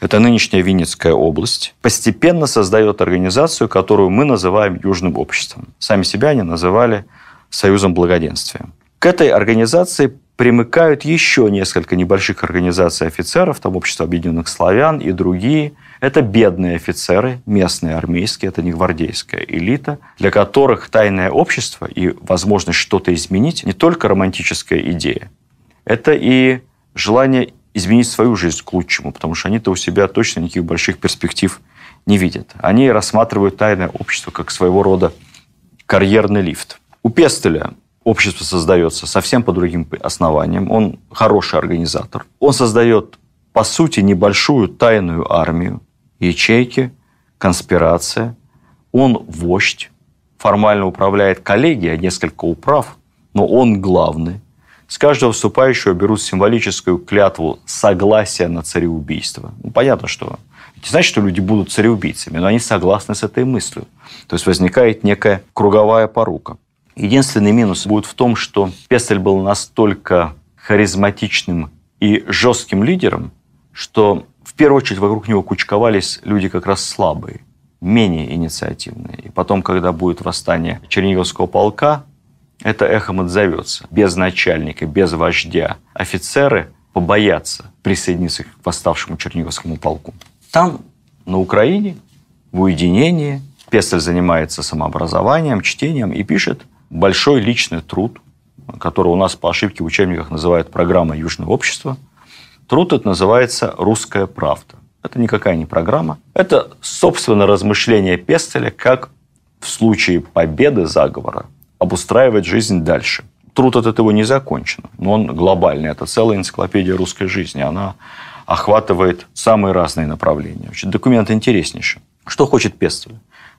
Это нынешняя Винницкая область. Постепенно создает организацию, которую мы называем Южным обществом. Сами себя они называли Союзом благоденствия. К этой организации примыкают еще несколько небольших организаций офицеров, там Общество объединенных славян и другие. Это бедные офицеры, местные армейские, это не гвардейская элита, для которых тайное общество и возможность что-то изменить не только романтическая идея, это и желание изменить свою жизнь к лучшему, потому что они-то у себя точно никаких больших перспектив не видят. Они рассматривают тайное общество как своего рода карьерный лифт. У Пестеля общество создается совсем по другим основаниям. Он хороший организатор. Он создает, по сути, небольшую тайную армию, ячейки, конспирация. Он вождь, формально управляет коллегией, несколько управ, но он главный. С каждого вступающего берут символическую клятву согласия на цареубийство. Ну, понятно, что не значит, что люди будут цареубийцами, но они согласны с этой мыслью. То есть возникает некая круговая порука. Единственный минус будет в том, что Пестель был настолько харизматичным и жестким лидером, что в первую очередь вокруг него кучковались люди как раз слабые, менее инициативные. И потом, когда будет восстание Черниговского полка, это эхом отзовется. Без начальника, без вождя. Офицеры побоятся присоединиться к восставшему Черниговскому полку. Там, на Украине, в уединении, Пестель занимается самообразованием, чтением и пишет большой личный труд, который у нас по ошибке в учебниках называют программа Южного общества. Труд этот называется «Русская правда». Это никакая не программа. Это, собственно, размышление Пестеля, как в случае победы заговора обустраивать жизнь дальше. Труд от этого не закончен, но он глобальный. Это целая энциклопедия русской жизни. Она охватывает самые разные направления. Документ интереснейший. Что хочет Пестель?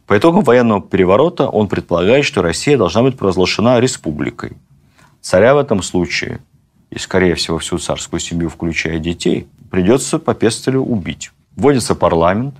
По итогам военного переворота он предполагает, что Россия должна быть провозглашена республикой. Царя в этом случае, и, скорее всего, всю царскую семью, включая детей, придется по Пестелю убить. Вводится парламент,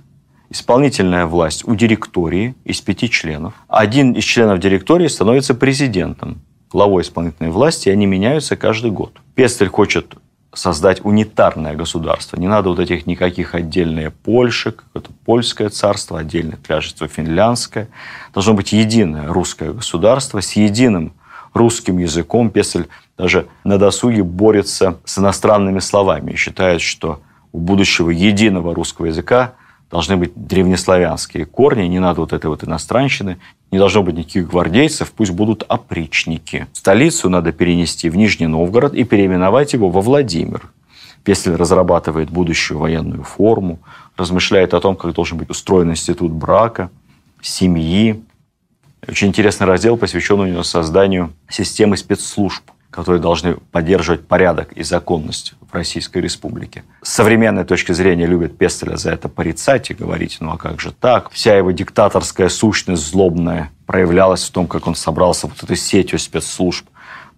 исполнительная власть у директории из пяти членов. Один из членов директории становится президентом, главой исполнительной власти, и они меняются каждый год. Пестель хочет создать унитарное государство. Не надо вот этих никаких отдельное Польши, какое-то польское царство, отдельное княжество финляндское. Должно быть единое русское государство с единым русским языком. Песель даже на досуге борется с иностранными словами и считает, что у будущего единого русского языка должны быть древнеславянские корни, не надо вот этой вот иностранщины, не должно быть никаких гвардейцев, пусть будут опричники. Столицу надо перенести в Нижний Новгород и переименовать его во Владимир. Пестель разрабатывает будущую военную форму, размышляет о том, как должен быть устроен институт брака, семьи. Очень интересный раздел посвящен у него созданию системы спецслужб, которые должны поддерживать порядок и законность в Российской Республике. С современной точки зрения любят Пестеля за это порицать и говорить, ну а как же так? Вся его диктаторская сущность злобная проявлялась в том, как он собрался вот этой сетью спецслужб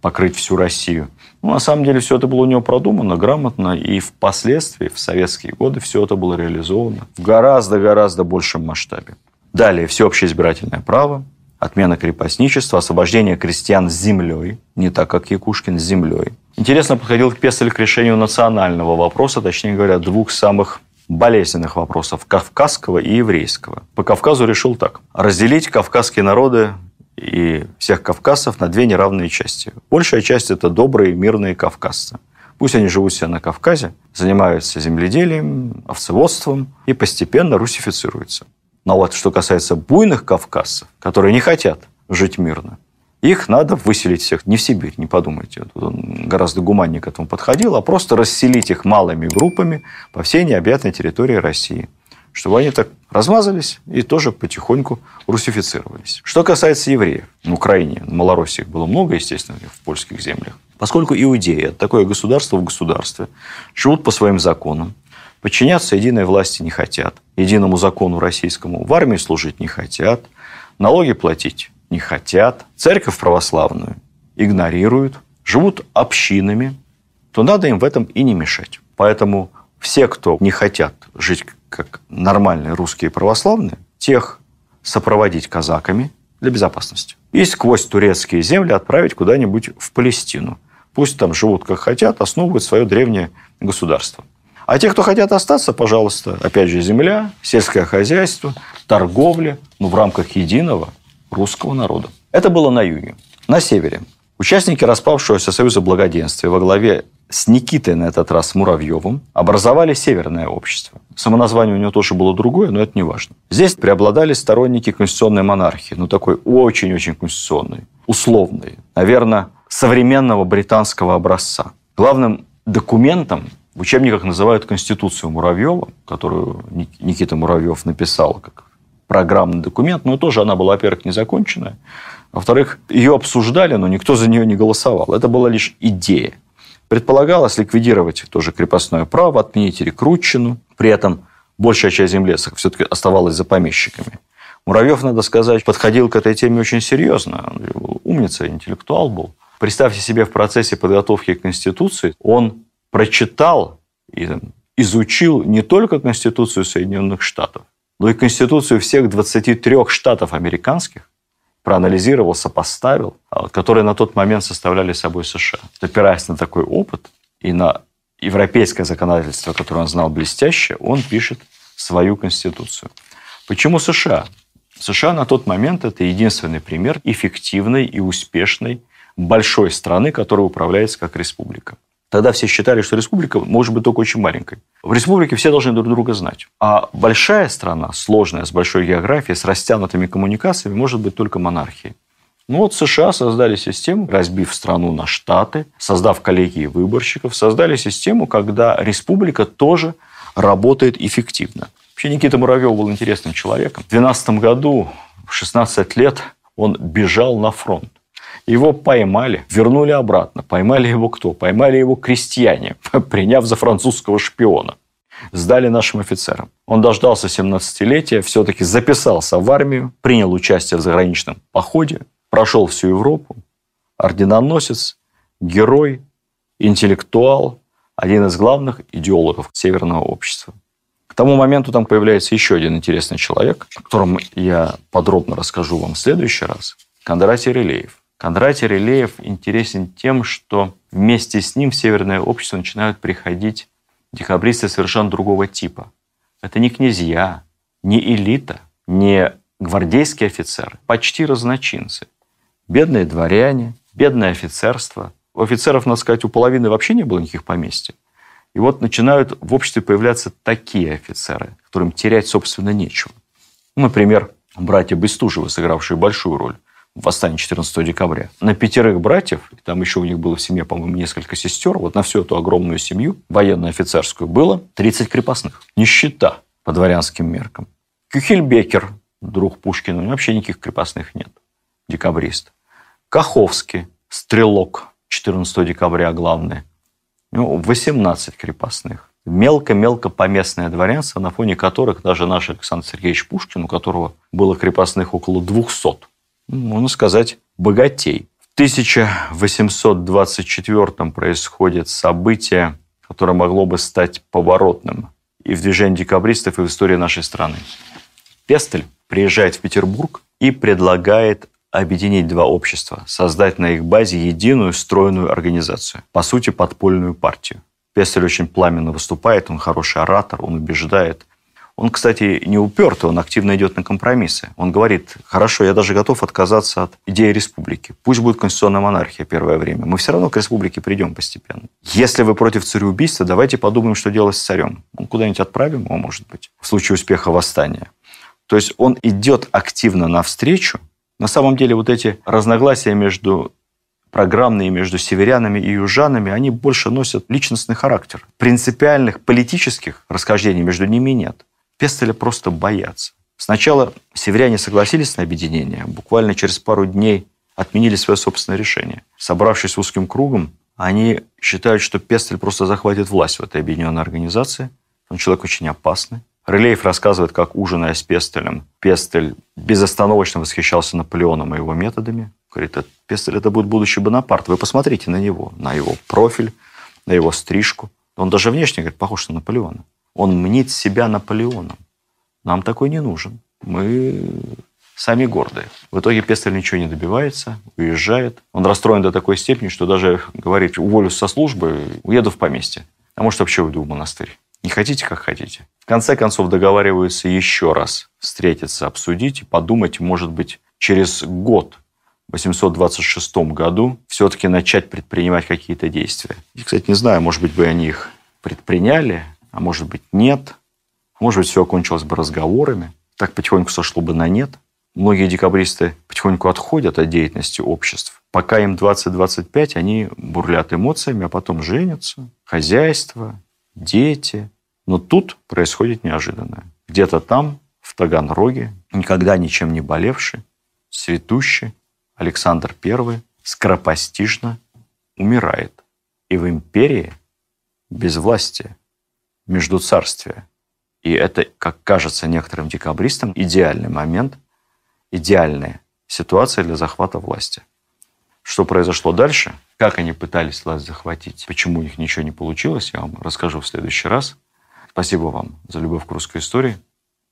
покрыть всю Россию. Ну, на самом деле, все это было у него продумано, грамотно, и впоследствии, в советские годы, все это было реализовано в гораздо-гораздо большем масштабе. Далее, всеобщее избирательное право, отмена крепостничества, освобождение крестьян с землей, не так, как Якушкин, с землей. Интересно подходил Пестель к решению национального вопроса, точнее говоря, двух самых болезненных вопросов – кавказского и еврейского. По Кавказу решил так. Разделить кавказские народы и всех кавказцев на две неравные части. Большая часть – это добрые, мирные кавказцы. Пусть они живут себе на Кавказе, занимаются земледелием, овцеводством и постепенно русифицируются. Но вот что касается буйных кавказцев, которые не хотят жить мирно, их надо выселить всех не в Сибирь, не подумайте. Тут он гораздо гуманнее к этому подходил, а просто расселить их малыми группами по всей необъятной территории России чтобы они так размазались и тоже потихоньку русифицировались. Что касается евреев, в Украине, в Малороссии их было много, естественно, в польских землях. Поскольку иудеи, такое государство в государстве, живут по своим законам, подчиняться единой власти не хотят, единому закону российскому в армии служить не хотят, налоги платить не хотят, церковь православную игнорируют, живут общинами, то надо им в этом и не мешать. Поэтому все, кто не хотят жить как нормальные русские православные, тех сопроводить казаками для безопасности. И сквозь турецкие земли отправить куда-нибудь в Палестину. Пусть там живут как хотят, основывают свое древнее государство. А те, кто хотят остаться, пожалуйста, опять же, земля, сельское хозяйство, торговля, ну, в рамках единого русского народа. Это было на юге. На севере. Участники распавшегося Союза Благоденствия во главе с Никитой, на этот раз Муравьевым, образовали Северное общество. Само название у него тоже было другое, но это не важно. Здесь преобладали сторонники конституционной монархии, ну такой очень-очень конституционной, условной, наверное, современного британского образца. Главным документом в учебниках называют Конституцию Муравьева, которую Никита Муравьев написал как программный документ, но тоже она была, во-первых, незаконченная, во-вторых, ее обсуждали, но никто за нее не голосовал. Это была лишь идея. Предполагалось ликвидировать тоже крепостное право, отменить рекрутчину. При этом большая часть земли все-таки оставалась за помещиками. Муравьев, надо сказать, подходил к этой теме очень серьезно. Он умница, интеллектуал был. Представьте себе, в процессе подготовки к Конституции он прочитал и изучил не только Конституцию Соединенных Штатов, но и Конституцию всех 23 штатов американских, проанализировал, сопоставил, а которые на тот момент составляли собой США. Опираясь на такой опыт и на европейское законодательство, которое он знал блестяще, он пишет свою конституцию. Почему США? США на тот момент это единственный пример эффективной и успешной большой страны, которая управляется как республика. Тогда все считали, что республика может быть только очень маленькой. В республике все должны друг друга знать. А большая страна, сложная, с большой географией, с растянутыми коммуникациями, может быть только монархией. Ну вот США создали систему, разбив страну на штаты, создав коллегии выборщиков, создали систему, когда республика тоже работает эффективно. Вообще Никита Муравьев был интересным человеком. В 2012 году, в 16 лет, он бежал на фронт. Его поймали, вернули обратно. Поймали его кто? Поймали его крестьяне, *laughs* приняв за французского шпиона. Сдали нашим офицерам. Он дождался 17-летия, все-таки записался в армию, принял участие в заграничном походе, прошел всю Европу, орденоносец, герой, интеллектуал, один из главных идеологов северного общества. К тому моменту там появляется еще один интересный человек, о котором я подробно расскажу вам в следующий раз. Кондратий Релеев. Кондратий Релеев интересен тем, что вместе с ним в Северное общество начинают приходить декабристы совершенно другого типа. Это не князья, не элита, не гвардейские офицеры, почти разночинцы. Бедные дворяне, бедное офицерство. У офицеров, надо сказать, у половины вообще не было никаких поместьй. И вот начинают в обществе появляться такие офицеры, которым терять, собственно, нечего. Например, братья Бестужевы, сыгравшие большую роль восстание 14 декабря. На пятерых братьев, там еще у них было в семье, по-моему, несколько сестер, вот на всю эту огромную семью, военно-офицерскую, было 30 крепостных. Нищета по дворянским меркам. Кюхельбекер, друг Пушкина, у него вообще никаких крепостных нет, декабрист. Каховский, стрелок, 14 декабря главный. У 18 крепостных. Мелко-мелко поместное дворянство, на фоне которых даже наш Александр Сергеевич Пушкин, у которого было крепостных около 200, ну, можно сказать, богатей. В 1824 происходит событие, которое могло бы стать поворотным и в движении декабристов, и в истории нашей страны. Пестель приезжает в Петербург и предлагает объединить два общества, создать на их базе единую стройную организацию, по сути, подпольную партию. Пестель очень пламенно выступает, он хороший оратор, он убеждает. Он, кстати, не упертый, он активно идет на компромиссы. Он говорит, хорошо, я даже готов отказаться от идеи республики. Пусть будет конституционная монархия первое время. Мы все равно к республике придем постепенно. Если вы против цареубийства, давайте подумаем, что делать с царем. Ну, куда-нибудь отправим его, может быть, в случае успеха восстания. То есть он идет активно навстречу. На самом деле вот эти разногласия между программные между северянами и южанами, они больше носят личностный характер. Принципиальных политических расхождений между ними нет. Пестеля просто боятся. Сначала северяне согласились на объединение, буквально через пару дней отменили свое собственное решение. Собравшись узким кругом, они считают, что Пестель просто захватит власть в этой объединенной организации. Он человек очень опасный. Рылеев рассказывает, как, ужиная с Пестелем, Пестель безостановочно восхищался Наполеоном и его методами. Говорит, Пестель – это будет будущий Бонапарт. Вы посмотрите на него, на его профиль, на его стрижку. Он даже внешне, говорит, похож на Наполеона. Он мнит себя Наполеоном. Нам такой не нужен. Мы сами гордые. В итоге Пестель ничего не добивается, уезжает. Он расстроен до такой степени, что даже говорит, уволюсь со службы, уеду в поместье. А может, вообще уйду в монастырь. Не хотите, как хотите. В конце концов договариваются еще раз встретиться, обсудить и подумать, может быть, через год, в 826 году, все-таки начать предпринимать какие-то действия. И, кстати, не знаю, может быть, бы они их предприняли, а может быть, нет. Может быть, все окончилось бы разговорами. Так потихоньку сошло бы на нет. Многие декабристы потихоньку отходят от деятельности обществ. Пока им 20-25, они бурлят эмоциями, а потом женятся. Хозяйство, дети, но тут происходит неожиданное. Где-то там, в Таганроге, никогда ничем не болевший, цветущий Александр I скоропостижно умирает. И в империи без власти, между царствия. И это, как кажется некоторым декабристам, идеальный момент, идеальная ситуация для захвата власти. Что произошло дальше, как они пытались власть захватить, почему у них ничего не получилось, я вам расскажу в следующий раз. Спасибо вам за любовь к русской истории.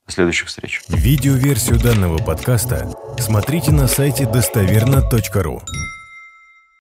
До следующих встреч. Видеоверсию данного подкаста смотрите на сайте достоверно.ру.